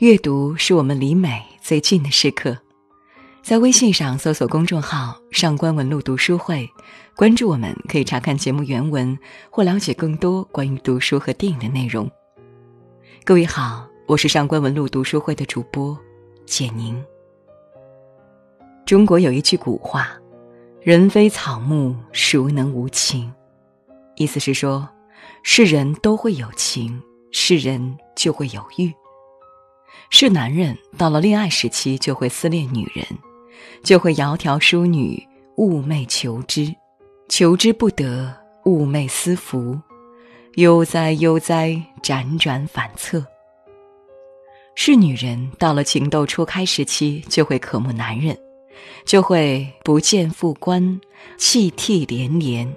阅读是我们离美最近的时刻，在微信上搜索公众号“上官文露读书会”，关注我们，可以查看节目原文或了解更多关于读书和电影的内容。各位好，我是上官文露读书会的主播简宁。中国有一句古话：“人非草木，孰能无情？”意思是说，是人都会有情，是人就会有欲。是男人到了恋爱时期就会思恋女人，就会窈窕淑女，寤寐求之，求之不得，寤寐思服，悠哉悠哉，辗转反侧。是女人到了情窦初开时期就会渴慕男人，就会不见复关，泣涕连连，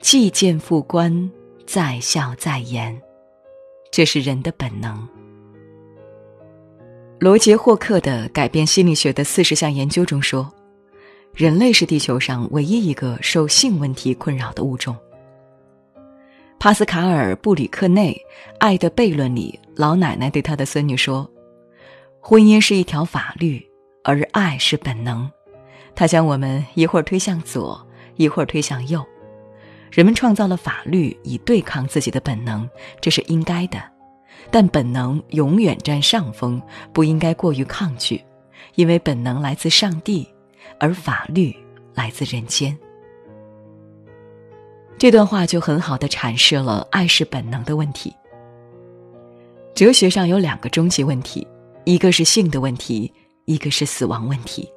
既见复关，再笑再言，这是人的本能。罗杰·霍克的《改变心理学的四十项研究》中说，人类是地球上唯一一个受性问题困扰的物种。帕斯卡尔·布里克内《爱的悖论》里，老奶奶对她的孙女说：“婚姻是一条法律，而爱是本能，它将我们一会儿推向左，一会儿推向右。人们创造了法律以对抗自己的本能，这是应该的。”但本能永远占上风，不应该过于抗拒，因为本能来自上帝，而法律来自人间。这段话就很好的阐释了爱是本能的问题。哲学上有两个终极问题，一个是性的问题，一个是死亡问题。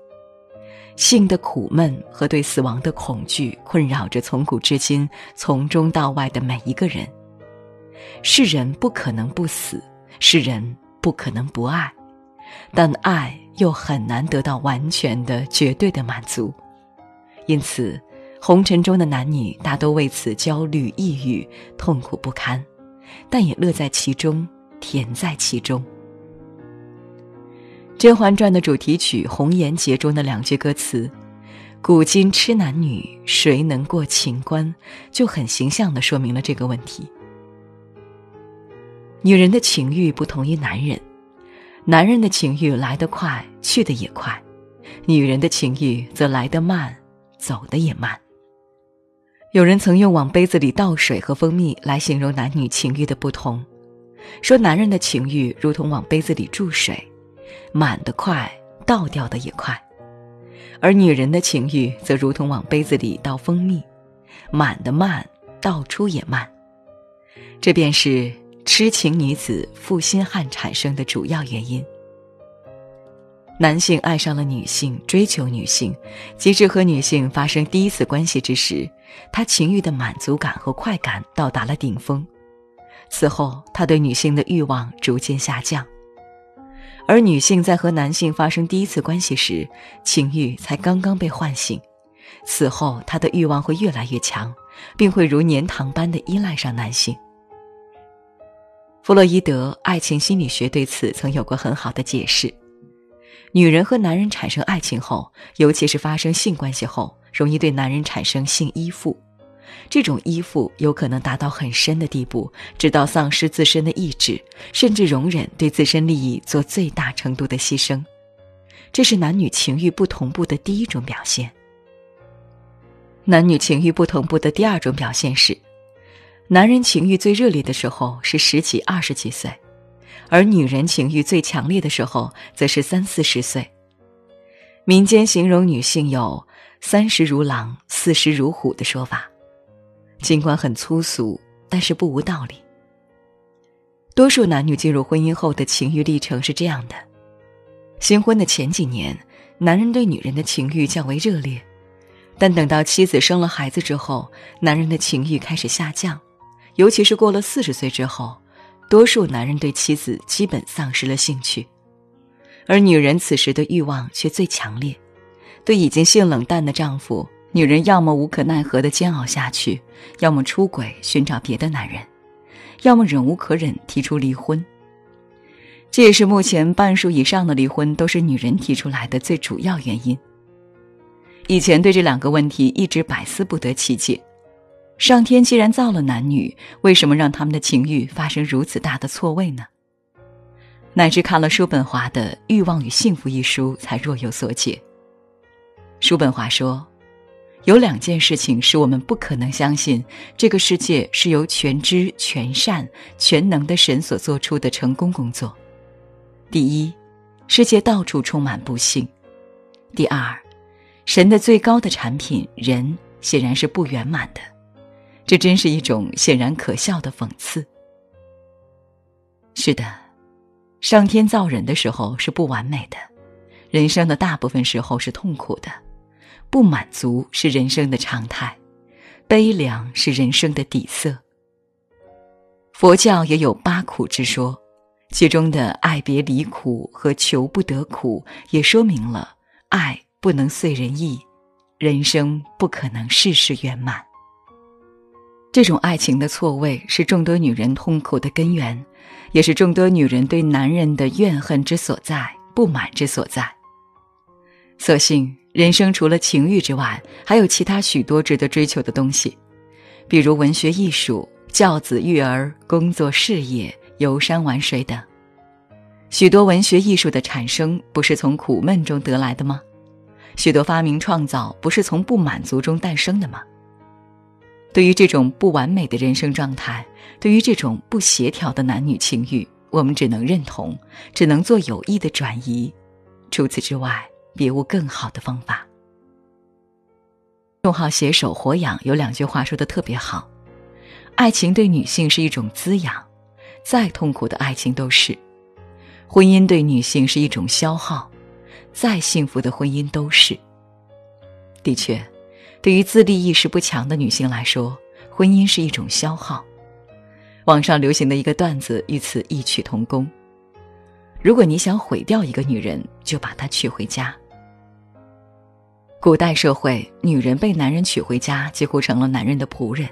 性的苦闷和对死亡的恐惧困扰着从古至今从中到外的每一个人。是人不可能不死，是人不可能不爱，但爱又很难得到完全的、绝对的满足，因此，红尘中的男女大都为此焦虑、抑郁、痛苦不堪，但也乐在其中，甜在其中。《甄嬛传》的主题曲《红颜劫》中的两句歌词：“古今痴男女，谁能过情关？”就很形象地说明了这个问题。女人的情欲不同于男人，男人的情欲来得快，去得也快；女人的情欲则来得慢，走得也慢。有人曾用往杯子里倒水和蜂蜜来形容男女情欲的不同，说男人的情欲如同往杯子里注水，满得快，倒掉的也快；而女人的情欲则如同往杯子里倒蜂蜜，满得慢，倒出也慢。这便是。痴情女子负心汉产生的主要原因。男性爱上了女性，追求女性，及至和女性发生第一次关系之时，他情欲的满足感和快感到达了顶峰。此后，他对女性的欲望逐渐下降。而女性在和男性发生第一次关系时，情欲才刚刚被唤醒。此后，她的欲望会越来越强，并会如粘糖般的依赖上男性。弗洛伊德爱情心理学对此曾有过很好的解释：女人和男人产生爱情后，尤其是发生性关系后，容易对男人产生性依附。这种依附有可能达到很深的地步，直到丧失自身的意志，甚至容忍对自身利益做最大程度的牺牲。这是男女情欲不同步的第一种表现。男女情欲不同步的第二种表现是。男人情欲最热烈的时候是十几、二十几岁，而女人情欲最强烈的时候则是三四十岁。民间形容女性有“三十如狼，四十如虎”的说法，尽管很粗俗，但是不无道理。多数男女进入婚姻后的情欲历程是这样的：新婚的前几年，男人对女人的情欲较为热烈，但等到妻子生了孩子之后，男人的情欲开始下降。尤其是过了四十岁之后，多数男人对妻子基本丧失了兴趣，而女人此时的欲望却最强烈。对已经性冷淡的丈夫，女人要么无可奈何的煎熬下去，要么出轨寻找别的男人，要么忍无可忍提出离婚。这也是目前半数以上的离婚都是女人提出来的最主要原因。以前对这两个问题一直百思不得其解。上天既然造了男女，为什么让他们的情欲发生如此大的错位呢？乃至看了叔本华的《欲望与幸福》一书，才若有所解。叔本华说。有两件事情使我们不可能相信这个世界是由全知全善全能的神所做出的成功工作。第一，世界到处充满不幸；第二，神的最高的产品人显然是不圆满的。这真是一种显然可笑的讽刺。是的，上天造人的时候是不完美的，人生的大部分时候是痛苦的。不满足是人生的常态，悲凉是人生的底色。佛教也有八苦之说，其中的爱别离苦和求不得苦，也说明了爱不能遂人意，人生不可能事事圆满。这种爱情的错位是众多女人痛苦的根源，也是众多女人对男人的怨恨之所在、不满之所在。所幸。人生除了情欲之外，还有其他许多值得追求的东西，比如文学艺术、教子育儿、工作事业、游山玩水等。许多文学艺术的产生，不是从苦闷中得来的吗？许多发明创造，不是从不满足中诞生的吗？对于这种不完美的人生状态，对于这种不协调的男女情欲，我们只能认同，只能做有益的转移。除此之外。别无更好的方法。众号携手活养有两句话说的特别好：爱情对女性是一种滋养，再痛苦的爱情都是；婚姻对女性是一种消耗，再幸福的婚姻都是。的确，对于自立意识不强的女性来说，婚姻是一种消耗。网上流行的一个段子与此异曲同工：如果你想毁掉一个女人，就把她娶回家。古代社会，女人被男人娶回家，几乎成了男人的仆人，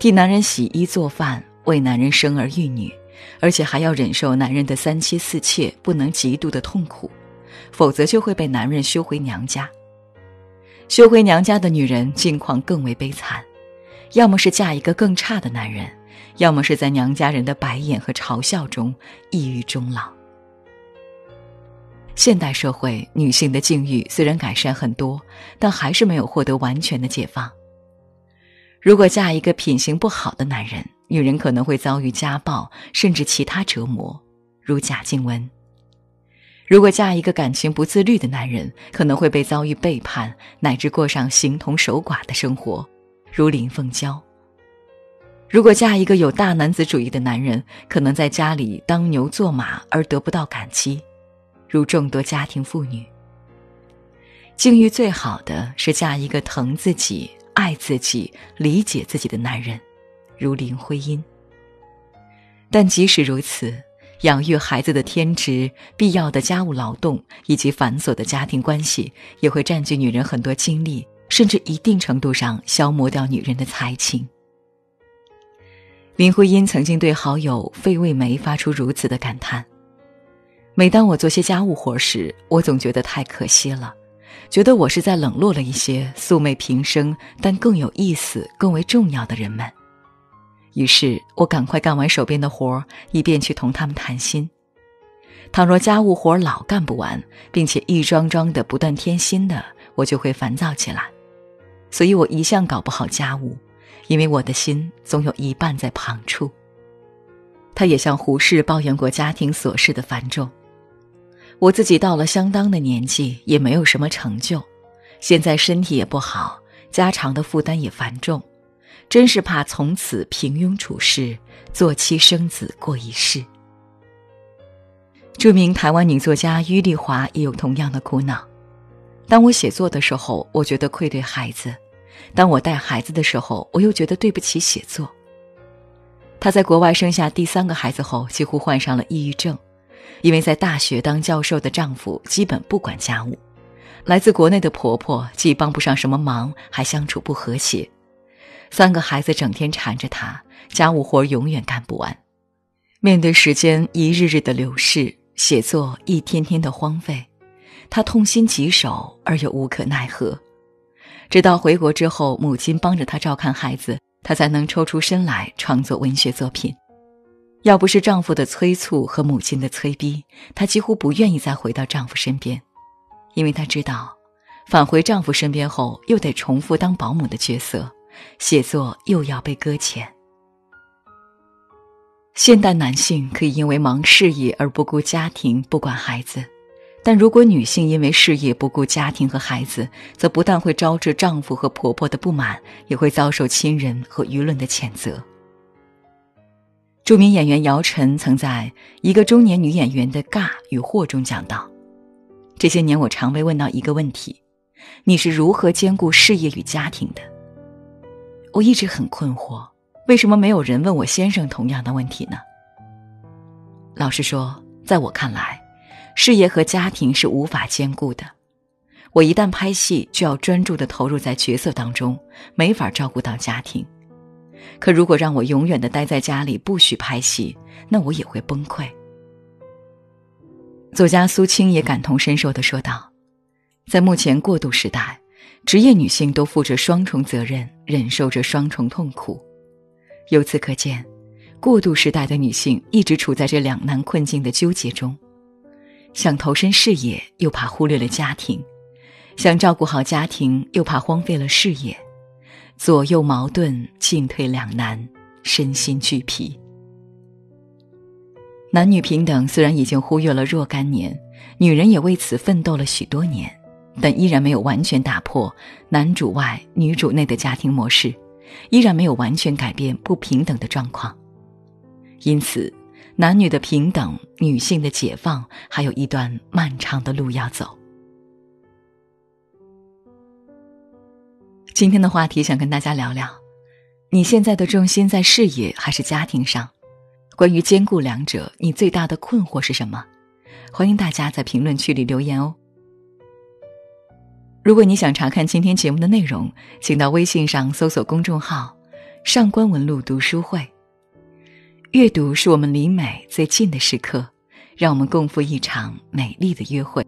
替男人洗衣做饭，为男人生儿育女，而且还要忍受男人的三妻四妾不能嫉妒的痛苦，否则就会被男人休回娘家。休回娘家的女人境况更为悲惨，要么是嫁一个更差的男人，要么是在娘家人的白眼和嘲笑中抑郁终老。现代社会女性的境遇虽然改善很多，但还是没有获得完全的解放。如果嫁一个品行不好的男人，女人可能会遭遇家暴，甚至其他折磨，如贾静雯；如果嫁一个感情不自律的男人，可能会被遭遇背叛，乃至过上形同守寡的生活，如林凤娇；如果嫁一个有大男子主义的男人，可能在家里当牛做马而得不到感激。如众多家庭妇女，境遇最好的是嫁一个疼自己、爱自己、理解自己的男人，如林徽因。但即使如此，养育孩子的天职、必要的家务劳动以及繁琐的家庭关系，也会占据女人很多精力，甚至一定程度上消磨掉女人的才情。林徽因曾经对好友费慰梅发出如此的感叹。每当我做些家务活时，我总觉得太可惜了，觉得我是在冷落了一些素昧平生但更有意思、更为重要的人们。于是我赶快干完手边的活儿，以便去同他们谈心。倘若家务活老干不完，并且一桩桩的不断添新的，我就会烦躁起来。所以我一向搞不好家务，因为我的心总有一半在旁处。他也向胡适抱怨过家庭琐事的繁重。我自己到了相当的年纪，也没有什么成就，现在身体也不好，家常的负担也繁重，真是怕从此平庸处世，做妻生子过一世。著名台湾女作家余丽华也有同样的苦恼。当我写作的时候，我觉得愧对孩子；当我带孩子的时候，我又觉得对不起写作。她在国外生下第三个孩子后，几乎患上了抑郁症。因为在大学当教授的丈夫基本不管家务，来自国内的婆婆既帮不上什么忙，还相处不和谐，三个孩子整天缠着她，家务活永远干不完。面对时间一日日的流逝，写作一天天的荒废，她痛心疾首而又无可奈何。直到回国之后，母亲帮着她照看孩子，她才能抽出身来创作文学作品。要不是丈夫的催促和母亲的催逼，她几乎不愿意再回到丈夫身边，因为她知道，返回丈夫身边后又得重复当保姆的角色，写作又要被搁浅。现代男性可以因为忙事业而不顾家庭、不管孩子，但如果女性因为事业不顾家庭和孩子，则不但会招致丈夫和婆婆的不满，也会遭受亲人和舆论的谴责。著名演员姚晨曾在一个中年女演员的尬与惑中讲到：“这些年，我常被问到一个问题：你是如何兼顾事业与家庭的？我一直很困惑，为什么没有人问我先生同样的问题呢？老实说，在我看来，事业和家庭是无法兼顾的。我一旦拍戏，就要专注的投入在角色当中，没法照顾到家庭。”可如果让我永远的待在家里，不许拍戏，那我也会崩溃。作家苏青也感同身受的说道：“在目前过渡时代，职业女性都负着双重责任，忍受着双重痛苦。由此可见，过渡时代的女性一直处在这两难困境的纠结中：想投身事业，又怕忽略了家庭；想照顾好家庭，又怕荒废了事业。”左右矛盾，进退两难，身心俱疲。男女平等虽然已经忽略了若干年，女人也为此奋斗了许多年，但依然没有完全打破男主外女主内的家庭模式，依然没有完全改变不平等的状况。因此，男女的平等、女性的解放，还有一段漫长的路要走。今天的话题想跟大家聊聊，你现在的重心在事业还是家庭上？关于兼顾两者，你最大的困惑是什么？欢迎大家在评论区里留言哦。如果你想查看今天节目的内容，请到微信上搜索公众号“上官文露读书会”。阅读是我们离美最近的时刻，让我们共赴一场美丽的约会。